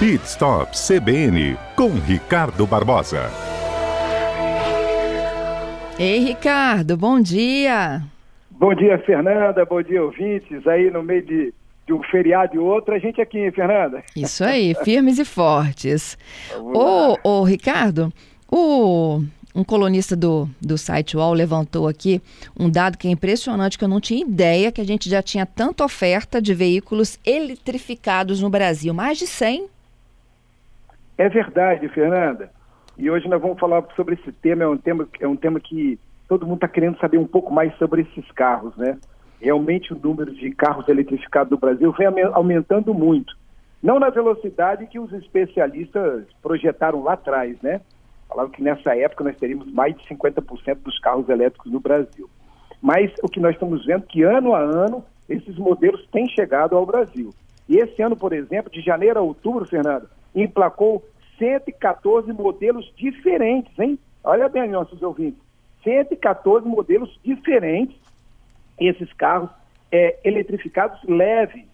Pit Stop CBN com Ricardo Barbosa. Ei, Ricardo, bom dia. Bom dia, Fernanda. Bom dia, ouvintes. Aí no meio de, de um feriado e outro, a gente aqui, Fernanda. Isso aí, firmes e fortes. Ô, ô, Ricardo, o, um colunista do, do site UOL levantou aqui um dado que é impressionante, que eu não tinha ideia que a gente já tinha tanta oferta de veículos eletrificados no Brasil. Mais de 100 é verdade, Fernanda. E hoje nós vamos falar sobre esse tema. É um tema, é um tema que todo mundo está querendo saber um pouco mais sobre esses carros, né? Realmente o número de carros eletrificados do Brasil vem aumentando muito. Não na velocidade que os especialistas projetaram lá atrás, né? Falaram que nessa época nós teríamos mais de 50% dos carros elétricos no Brasil. Mas o que nós estamos vendo é que ano a ano esses modelos têm chegado ao Brasil. E esse ano, por exemplo, de janeiro a outubro, Fernando, emplacou 114 modelos diferentes, hein? Olha bem, nossos ouvintes. 114 modelos diferentes, esses carros é, eletrificados leves,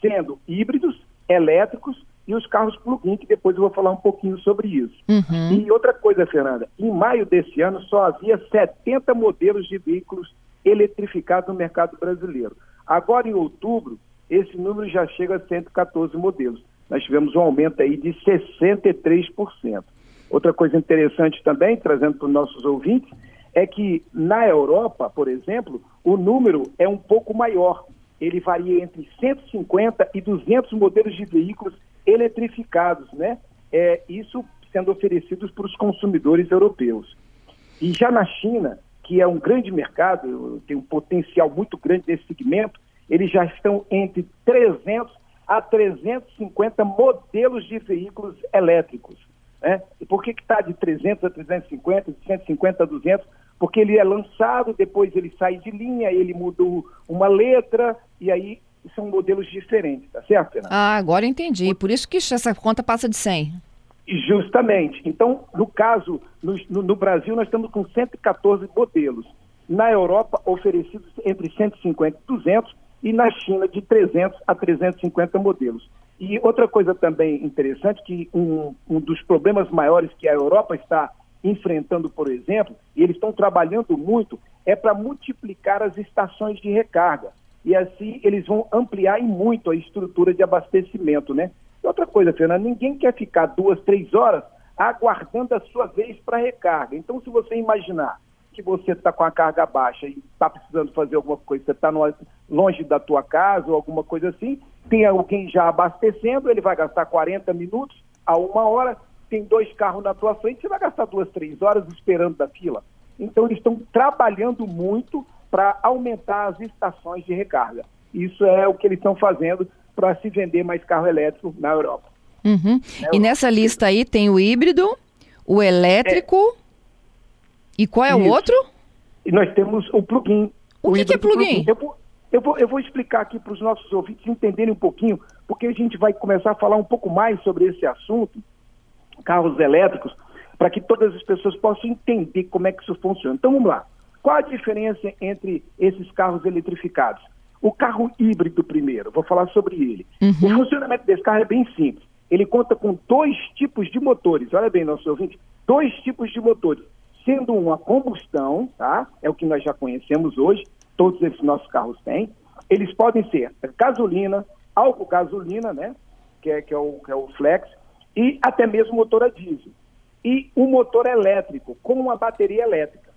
sendo híbridos, elétricos e os carros plug-in, que depois eu vou falar um pouquinho sobre isso. Uhum. E outra coisa, Fernanda, em maio desse ano só havia 70 modelos de veículos eletrificados no mercado brasileiro. Agora, em outubro, esse número já chega a 114 modelos nós tivemos um aumento aí de 63%. Outra coisa interessante também, trazendo para os nossos ouvintes, é que na Europa, por exemplo, o número é um pouco maior. Ele varia entre 150 e 200 modelos de veículos eletrificados, né? É, isso sendo oferecidos para os consumidores europeus. E já na China, que é um grande mercado, tem um potencial muito grande nesse segmento, eles já estão entre 300 a 350 modelos de veículos elétricos. Né? E por que está de 300 a 350, de 150 a 200? Porque ele é lançado, depois ele sai de linha, ele muda uma letra, e aí são modelos diferentes, tá certo, Fernanda? Ah, agora entendi. Por isso que essa conta passa de 100. Justamente. Então, no caso, no, no, no Brasil, nós estamos com 114 modelos. Na Europa, oferecidos entre 150 e 200, e na China de 300 a 350 modelos. E outra coisa também interessante, que um, um dos problemas maiores que a Europa está enfrentando, por exemplo, e eles estão trabalhando muito, é para multiplicar as estações de recarga. E assim eles vão ampliar em muito a estrutura de abastecimento, né? E outra coisa, Fernando, ninguém quer ficar duas, três horas aguardando a sua vez para recarga. Então, se você imaginar que você está com a carga baixa e está precisando fazer alguma coisa, você está longe da tua casa ou alguma coisa assim, tem alguém já abastecendo, ele vai gastar 40 minutos a uma hora, tem dois carros na tua frente, você vai gastar duas, três horas esperando da fila. Então eles estão trabalhando muito para aumentar as estações de recarga. Isso é o que eles estão fazendo para se vender mais carro elétrico na Europa. Uhum. É, e nessa lista aí tem o híbrido, o elétrico. É e qual é Isso. o outro? E nós temos o plugin. O, o que, que, é plugin? plugin. Eu, vou, eu, vou, eu vou explicar aqui para os nossos ouvintes entenderem um pouquinho, porque a gente vai começar a falar um pouco mais sobre esse assunto, carros elétricos, para que todas as pessoas possam entender como é que isso funciona. Então vamos lá. Qual a diferença entre esses carros eletrificados? O carro híbrido primeiro, vou falar sobre ele. Uhum. O funcionamento desse carro é bem simples. Ele conta com dois tipos de motores. Olha bem, nosso ouvinte, dois tipos de motores sendo uma combustão, tá? É o que nós já conhecemos hoje, todos esses nossos carros têm. Eles podem ser gasolina, álcool gasolina, né? Que é, que é, o, que é o flex, e até mesmo motor a diesel. E um motor elétrico, com uma bateria elétrica.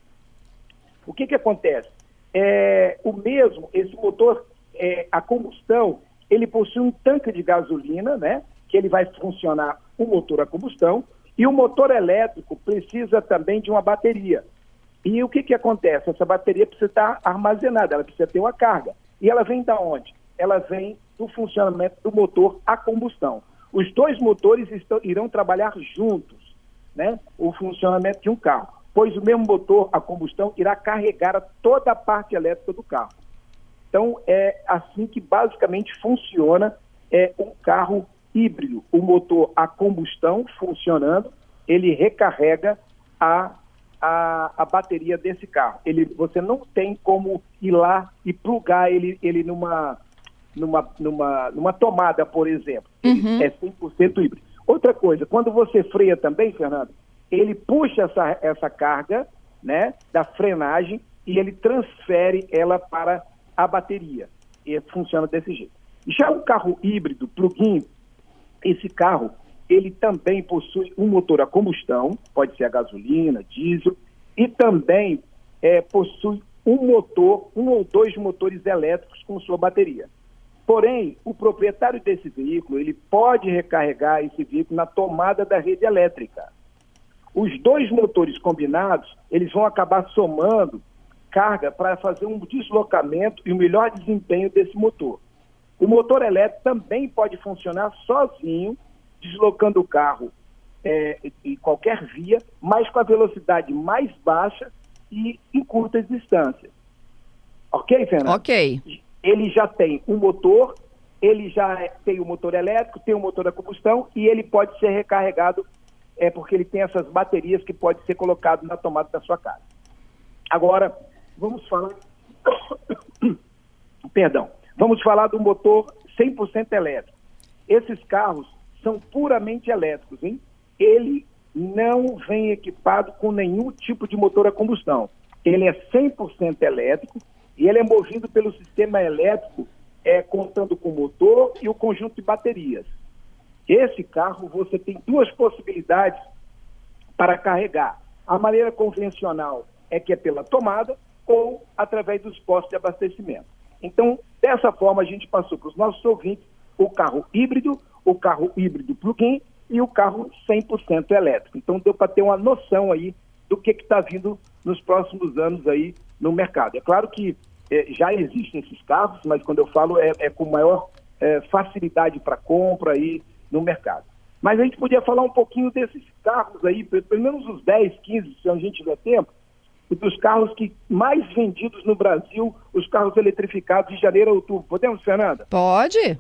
O que, que acontece? É, o mesmo, esse motor, é, a combustão, ele possui um tanque de gasolina, né? Que ele vai funcionar o motor a combustão, e o motor elétrico precisa também de uma bateria. E o que, que acontece? Essa bateria precisa estar armazenada, ela precisa ter uma carga. E ela vem da onde? Ela vem do funcionamento do motor a combustão. Os dois motores estão, irão trabalhar juntos, né? O funcionamento de um carro, pois o mesmo motor a combustão irá carregar toda a parte elétrica do carro. Então é assim que basicamente funciona é um carro híbrido, o motor a combustão funcionando, ele recarrega a, a, a bateria desse carro. Ele, você não tem como ir lá e plugar ele, ele numa, numa, numa, numa tomada, por exemplo. Uhum. é 100% híbrido. Outra coisa, quando você freia também, Fernando, ele puxa essa, essa carga né, da frenagem e ele transfere ela para a bateria. E funciona desse jeito. Já o carro híbrido, plug-in, esse carro, ele também possui um motor a combustão, pode ser a gasolina, diesel, e também é, possui um motor, um ou dois motores elétricos com sua bateria. Porém, o proprietário desse veículo, ele pode recarregar esse veículo na tomada da rede elétrica. Os dois motores combinados, eles vão acabar somando carga para fazer um deslocamento e um melhor desempenho desse motor. O motor elétrico também pode funcionar sozinho, deslocando o carro é, em qualquer via, mas com a velocidade mais baixa e em curtas distâncias. Ok, Fernando? Ok. Ele já tem um motor, ele já tem o um motor elétrico, tem o um motor a combustão e ele pode ser recarregado, é porque ele tem essas baterias que pode ser colocado na tomada da sua casa. Agora, vamos falar. Perdão. Vamos falar do motor 100% elétrico. Esses carros são puramente elétricos, hein? Ele não vem equipado com nenhum tipo de motor a combustão. Ele é 100% elétrico e ele é movido pelo sistema elétrico, é, contando com o motor e o conjunto de baterias. Esse carro você tem duas possibilidades para carregar. A maneira convencional é que é pela tomada ou através dos postos de abastecimento. Então, dessa forma, a gente passou para os nossos ouvintes o carro híbrido, o carro híbrido plug-in e o carro 100% elétrico. Então, deu para ter uma noção aí do que está vindo nos próximos anos aí no mercado. É claro que é, já existem esses carros, mas quando eu falo é, é com maior é, facilidade para compra aí no mercado. Mas a gente podia falar um pouquinho desses carros aí, pelo menos os 10, 15, se a gente tiver tempo, dos carros que mais vendidos no Brasil, os carros eletrificados de janeiro a outubro. Podemos, Fernanda? Pode.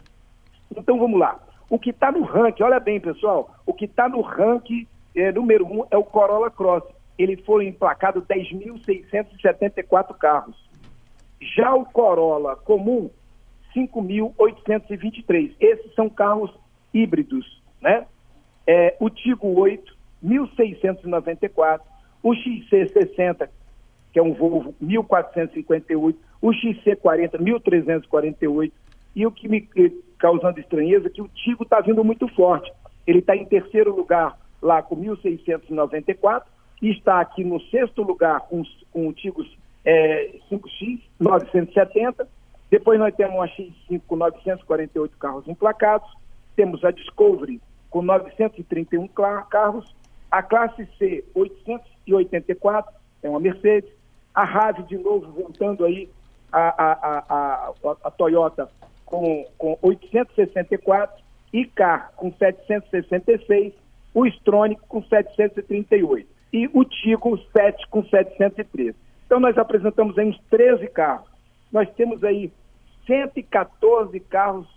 Então vamos lá. O que está no ranking, olha bem, pessoal, o que está no ranking é, número um é o Corolla Cross. Ele foi emplacado 10.674 carros. Já o Corolla comum, 5.823. Esses são carros híbridos, né? É, o Tigo 8, 1.694. O XC60, que é um Volvo, 1.458. O XC40, 1.348. E o que me causando estranheza é que o Tigo está vindo muito forte. Ele está em terceiro lugar lá com 1.694 e está aqui no sexto lugar com, com o Tigo é, 5X, 970. Depois nós temos a X5 com 948 carros emplacados. Temos a Discovery com 931 carros. A classe C, 884, é uma Mercedes. A RAV, de novo, voltando aí, a, a, a, a, a Toyota com, com 864. Icar com 766. O Stronic com 738. E o Tigo 7 com 713. Então, nós apresentamos aí uns 13 carros. Nós temos aí 114 carros,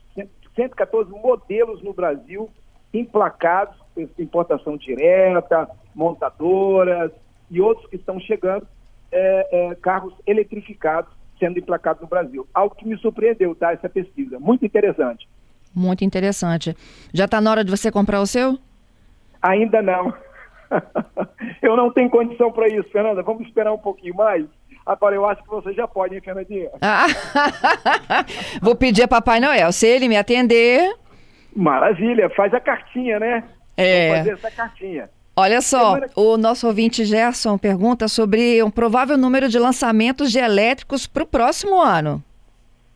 114 modelos no Brasil emplacados, importação direta, montadoras e outros que estão chegando, é, é, carros eletrificados sendo emplacados no Brasil. Algo que me surpreendeu, tá? Essa pesquisa. Muito interessante. Muito interessante. Já está na hora de você comprar o seu? Ainda não. eu não tenho condição para isso, Fernanda. Vamos esperar um pouquinho mais. Agora, eu acho que você já pode, hein, Fernandinha? Ah, vou pedir a Papai Noel. Se ele me atender. Maravilha, faz a cartinha, né? É. Vou fazer essa cartinha. Olha só, o nosso ouvinte Gerson pergunta sobre um provável número de lançamentos de elétricos para o próximo ano.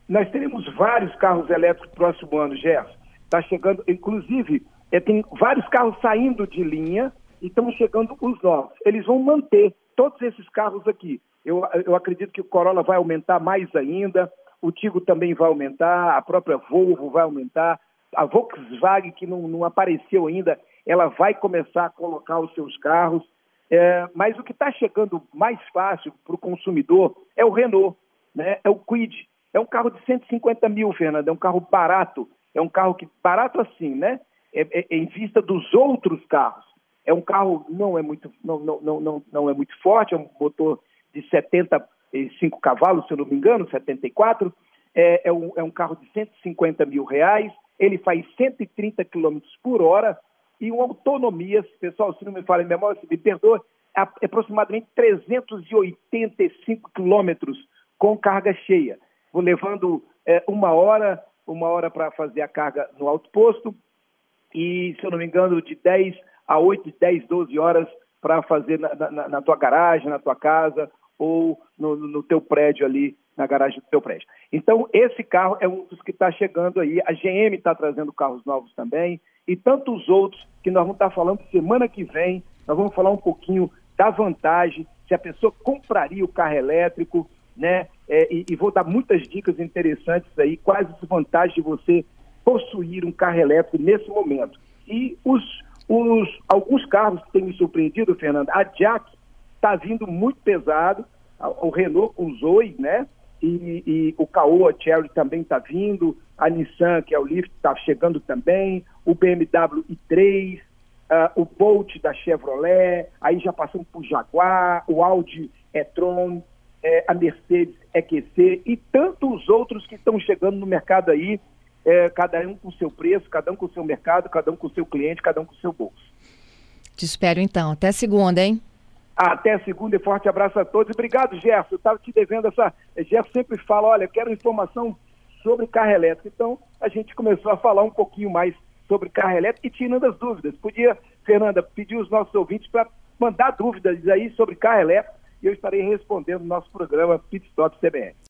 Nós teremos vários carros elétricos no próximo ano, Gerson. Está chegando, inclusive, é, tem vários carros saindo de linha e estão chegando os novos. Eles vão manter todos esses carros aqui. Eu, eu acredito que o Corolla vai aumentar mais ainda, o Tigo também vai aumentar, a própria Volvo vai aumentar, a Volkswagen, que não, não apareceu ainda, ela vai começar a colocar os seus carros. É, mas o que está chegando mais fácil para o consumidor é o Renault, né? é o Quid. É um carro de 150 mil, Fernando, é um carro barato, é um carro que barato assim, né? É, é, é em vista dos outros carros. É um carro não é muito não, não, não, não é muito forte, é um motor de 75 cavalos, se eu não me engano, 74. É, é, um, é um carro de 150 mil reais. Ele faz 130 km por hora e uma autonomia, pessoal, se não me falha em memória, se me perdoa, é aproximadamente 385 quilômetros com carga cheia, vou levando é, uma hora, uma hora para fazer a carga no alto posto e, se eu não me engano, de 10 a 8, 10, 12 horas para fazer na, na, na, tua garagem, na tua casa ou no, no teu prédio ali, na garagem do teu prédio. Então, esse carro é um dos que está chegando aí. A GM está trazendo carros novos também e tantos outros que nós vamos estar tá falando semana que vem. Nós vamos falar um pouquinho da vantagem, se a pessoa compraria o carro elétrico, né? É, e, e, vou dar muitas dicas interessantes aí, quais as vantagens de você possuir um carro elétrico nesse momento. E os, os alguns carros que têm me surpreendido, Fernando, a Jack está vindo muito pesado, o Renault com o Zoe, né? E, e o Caoa Cherry também está vindo, a Nissan, que é o Lift, está chegando também, o BMW i3, uh, o Bolt da Chevrolet, aí já passamos por Jaguar, o Audi e-tron, é, a Mercedes EQC e tantos outros que estão chegando no mercado aí, é, cada um com seu preço, cada um com seu mercado, cada um com seu cliente, cada um com seu bolso. Te espero então. Até segunda, hein? Até segunda e forte abraço a todos. Obrigado, Gerson. Eu estava te devendo essa. Gerson sempre fala: olha, quero informação sobre carro elétrico. Então, a gente começou a falar um pouquinho mais sobre carro elétrico e tirando as dúvidas. Podia, Fernanda, pedir os nossos ouvintes para mandar dúvidas aí sobre carro elétrico e eu estarei respondendo no nosso programa Pit Stop CBN.